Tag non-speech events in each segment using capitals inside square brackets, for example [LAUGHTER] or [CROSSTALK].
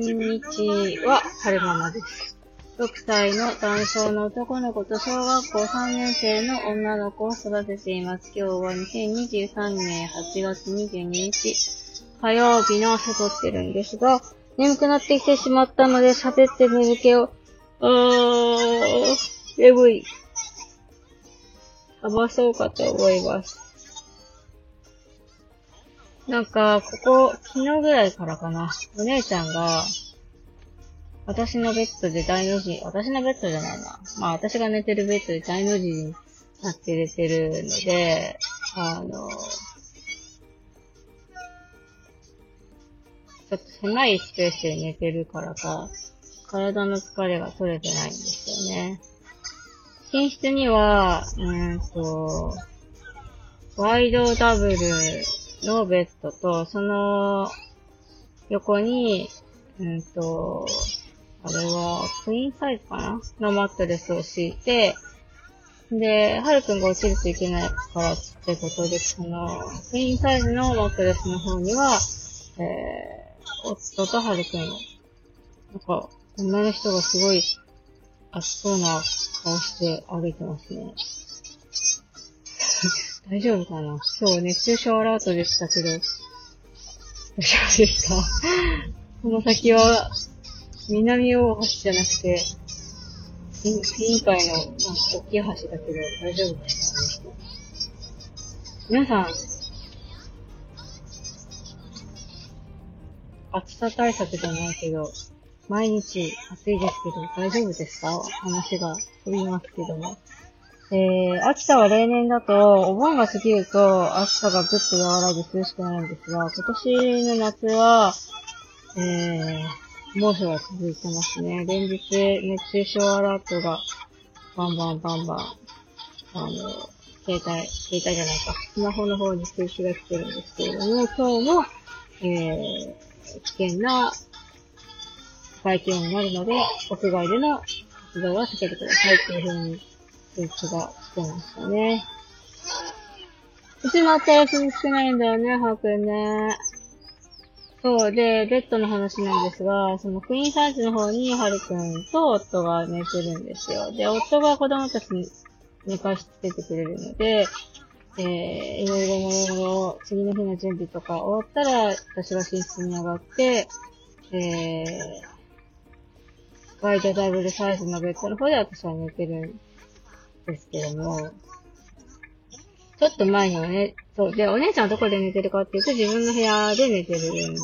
んにちは、はるままです。6歳の男性の男の子と小学校3年生の女の子を育てています。今日は2023年8月22日、火曜日の朝撮ってるんですが、眠くなってきてしまったので喋ってみるけど、あー、眠い。ばそうかと思います。なんか、ここ、昨日ぐらいからかな、お姉ちゃんが、私のベッドで大の字、私のベッドじゃないな。まあ私が寝てるベッドで大の字になって寝てるので、あの、ちょっと狭いスペースで寝てるからか、体の疲れが取れてないんですよね。寝室には、うんと、ワイドダブルのベッドと、その横に、うんと、あれは、クイーンサイズかなのマットレスを敷いて、で、はるくんが落ちるといけないからってことで、その、クイーンサイズのマットレスの方には、えー、夫とはるくん、なんか、女の人がすごい熱そうな顔して歩いてますね。大丈夫かな？そう、熱中症アラートでしたけど、大丈夫ですか？この先は、南大橋じゃなくて、委員会の、まあ、大きい橋だけど、大丈夫ですか皆さん、暑さ対策じゃないけど、毎日暑いですけど、大丈夫ですか？話が飛びますけども。えー、秋田は例年だと、お盆が過ぎると暑さがぐっと和らぎ涼しくなるんですが、今年の夏は、えー、猛暑が続いてますね。連日、熱中症アラートが、バンバンバンバン、あの、携帯、携帯じゃないか、スマホの方に通知が来てるんですけれども、今日も、えー、危険な外気温になるので、屋外での活動は避けてくださいっていう風に通知が来てましたね。うちも新しい少ないんだよね、はーくんね。そう、で、ベッドの話なんですが、そのクイーンサイズの方に、はるくんと夫が寝てるんですよ。で、夫が子供たちに寝かしつけてくれるので、えー、いろいろもろもろ、次の日の準備とか終わったら、私が寝室に上がって、えー、ワイドダブルサイズのベッドの方で私は寝てるんですけども、ちょっと前にはね、そう。で、お姉ちゃんはどこで寝てるかっていうと、自分の部屋で寝てるん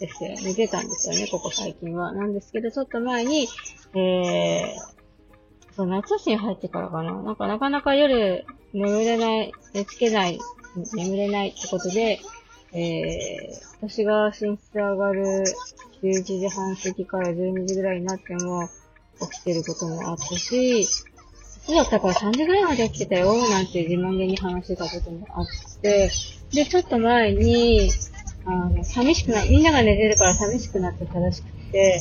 ですよ。寝てたんですよね、ここ最近は。なんですけど、ちょっと前に、えー、そう、夏休み入ってからかな。なんかなかなか夜眠れない、寝つけない、眠れないってことで、えー、私が寝室上がる11時半過ぎから12時ぐらいになっても起きてることもあったし、そうだったから3時ぐらいまで起きてたよ、なんて自慢げに話してたこともあって、で、ちょっと前に、あの、寂しくな、みんなが寝てるから寂しくなってたらしくて、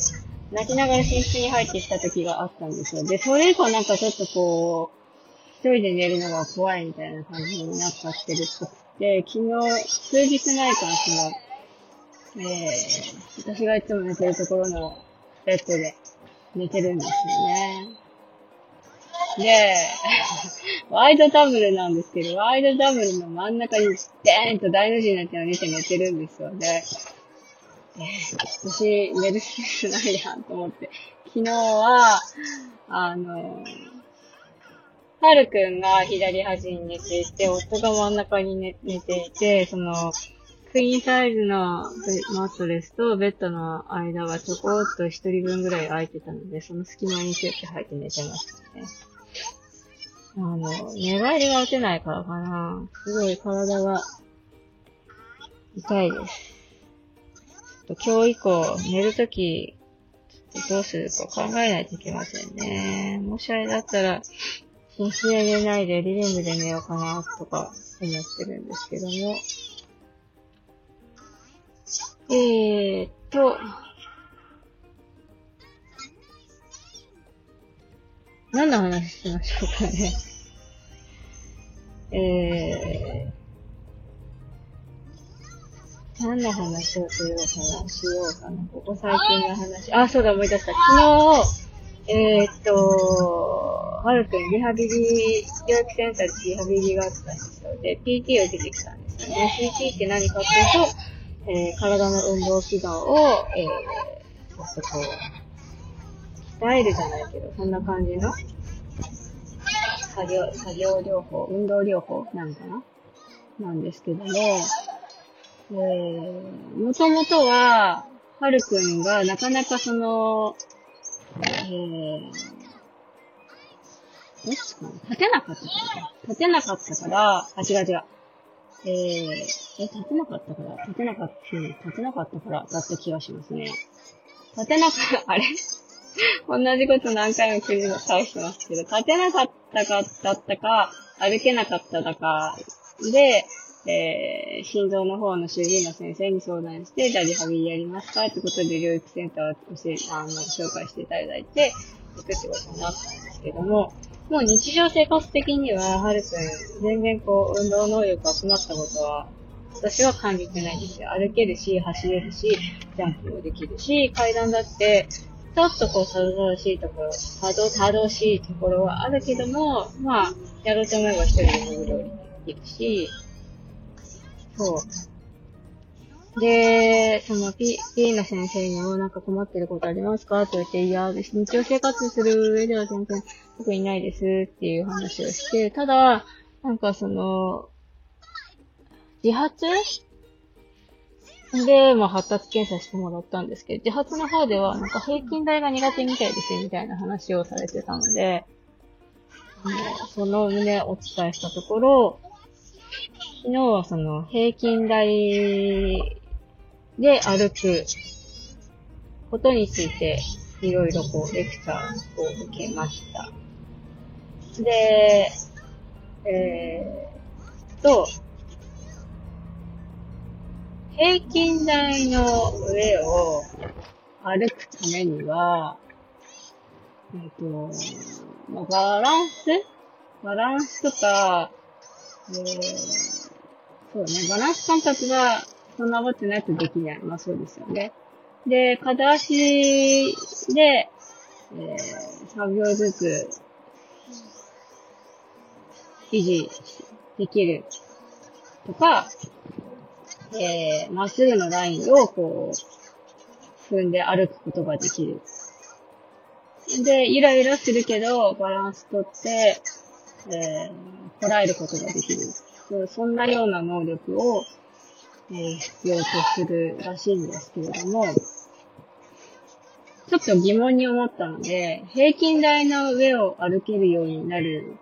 泣きながら寝室に入ってきた時があったんですよ。で、それ以降なんかちょっとこう、一人で寝るのが怖いみたいな感じになっちゃってるっぽくて、昨日、数日前からその、えー、私がいつも寝てるところのベッドで寝てるんですよね。で、[LAUGHS] ワイドダブルなんですけど、ワイドダブルの真ん中にデーンと大の字になって寝て寝てるんですよね。えー、私、寝るスペースないやんと思って。昨日は、あの、はるくんが左端に寝ていて、夫が真ん中に寝寝ていて、その、クイーンサイズのマットレスとベッドの間がちょこっと一人分ぐらい空いてたので、その隙間にキュッて入って寝てましたね。あの、寝返りが打てないからかな。すごい体が痛いです。今日以降、寝るとき、どうするか考えないといけませんね。もしあれだったら、寝室で寝ないでリビングで寝ようかな、とか思ってるんですけども。えーっと、何の話しましょうかね。えー何の話をしようかな、しようかな。ここ最近の話。あ、そうだ、思い出した。昨日、えー、っと、はるくんリハビリ、教育センターでリハビリがあったんですよ。で、PT を出てきたんですよね。PT って何かっていうと、えー、体の運動機能を、えー、そうそう、鍛えるじゃないけど、そんな感じの？作業、作業療法、運動療法なのかな？なんですけども、えー、もともとは、はるくんがなかなかその、えー、どっちかな立てなかったからか。立てなかったから、あ、違う違う。えー、え、立てなかったから立てなかった、立てなかったからだった気がしますね。立てなかった、あれ？同じこと何回も繰り返してますけど、立てなかったかだったか、歩けなかっただかで、えー、心臓の方の主治医の先生に相談して、じゃあリハビリやりますかってことで療育センターを教え、あの、紹介していただいて、行くってことになったんですけども、もう日常生活的には、はるくん、全然こう、運動能力が困ったことは、私は感じてないんですよ。歩けるし、走れるし、ジャンプもできるし、階段だって、ちょっとこう、たどたどしいところ、たどたどしいところはあるけども、まあ、やろうと思えば一人で潜り降りできるし、そう。で、その P、P の先生にもなんか困ってることありますか？と言って、いや、日常生活する上では全然特にないですっていう話をして、ただ、なんかその、自発で、まあ、発達検査してもらったんですけど、自発の方では、なんか平均台が苦手みたいですよ、みたいな話をされてたので、あの、その旨お伝えしたところ、昨日はその平均台で歩くことについて、いろいろこう、レクチャーを受けました。で、えー、と、平均台の上を歩くためには、えっ、と、まあ、バランス？バランスとか、えー、そうね、バランス感覚がそんなことないとできない。まあそうですよね。で、片足で、えー、3秒ずつ維持できるとか、えー、まっすぐのラインをこう、踏んで歩くことができる。で、イライラするけど、バランスとって、えー、捉えることができる。そんなような能力を、えー、必要とするらしいんですけれども、ちょっと疑問に思ったので、平均台の上を歩けるようになる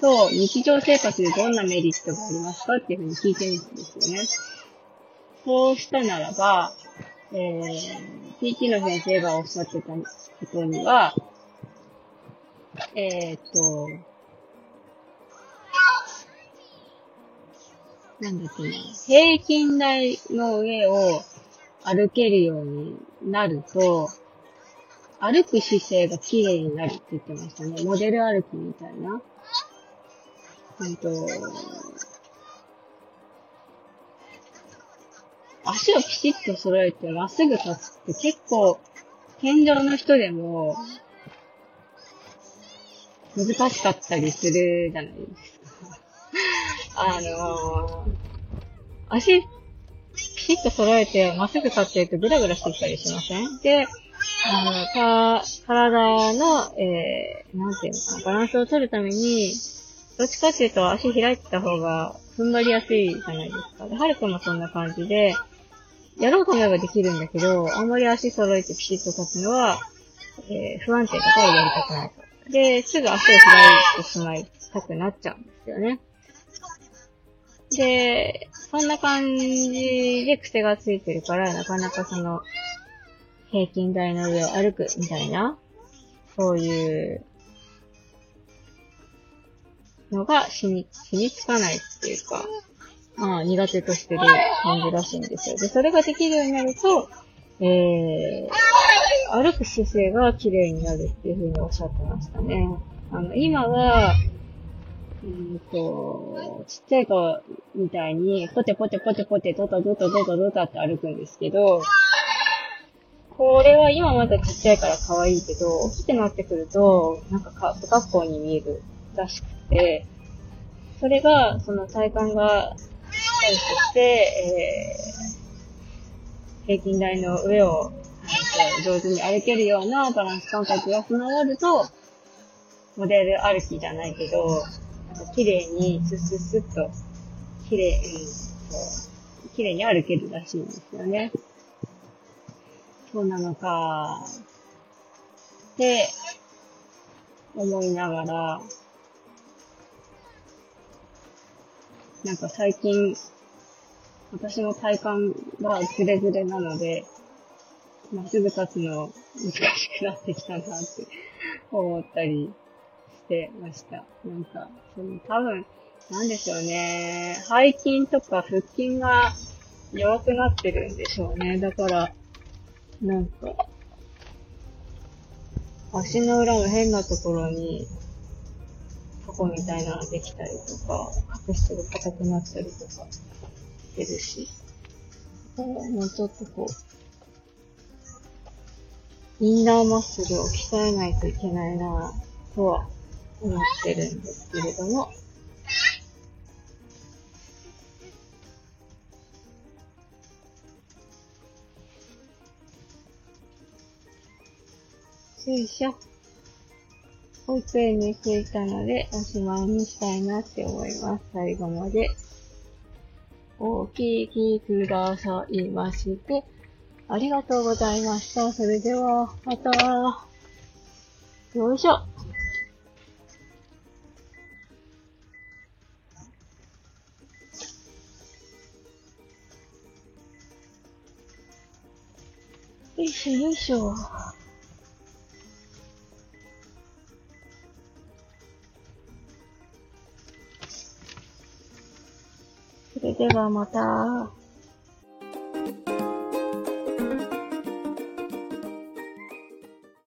と、日常生活でどんなメリットがありますかっていうふうに聞いてみたんですよね。そうしたならば、えー、PT の先生がおっしゃってたことには、えー、っと、なんだっけな、平均台の上を歩けるようになると、歩く姿勢が綺麗になるって言ってましたね。モデル歩きみたいな。うんと、足をピシッと揃えてまっすぐ立つって結構、天井の人でも、難しかったりするじゃないですか。あのー、足、ピシッと揃えてまっすぐ立ってるとグラグラしてきたりしません？で、あの、か、体の、えー、なんていうのかな、バランスを取るために、どっちかっていうと足開いてた方が踏ん張りやすいじゃないですか。で、はるくんもそんな感じで、やろうと思えばできるんだけど、あんまり足揃えてピシッと立つのは、えー、不安定とかをやりたくないと。で、すぐ足を開いてしまいたくなっちゃうんですよね。で、そんな感じで癖がついてるから、なかなかその、平均台の上を歩くみたいな、そういうのが染み、染みつかないっていうか、まあ、苦手としてる感じらしいんですよ。で、それができるようになると、えー、歩く姿勢が綺麗になるっていうふうにおっしゃってましたね。あの、今は、うんと、ちっちゃい子みたいに、ポテポテポテポテ、ドタドタドタドタって歩くんですけど、これは今まだちっちゃいから可愛いけど、大きくなってくると、なんかか不格好に見えるらしくて、それが、その体幹が、対して、えー、平均台の上を、上手に歩けるようなバランス感覚が備わると、モデル歩きじゃないけど、なんか綺麗にスッスッスッと、綺麗に、綺麗に歩けるらしいんですよね。そうなのか、って思いながら、なんか最近、私の体感がズレズレなので、まっすぐ立つの難しくなってきたなって [LAUGHS] 思ったりしてました。なんか、その多分、なんでしょうね。背筋とか腹筋が弱くなってるんでしょうね。だから、なんか、足の裏の変なところに、タコみたいなのができたりとか、角質が硬くなったりとかしてるし、もうちょっとこう、インナーマッスルを鍛えないといけないなぁ、とは思ってるんですけれども、よいしょ。保育園に着いたので、おしまいにしたいなって思います。最後までお聞きくださいまして、ありがとうございました。それでは、また。よいしょ。よいしょよいしょ。ではまた。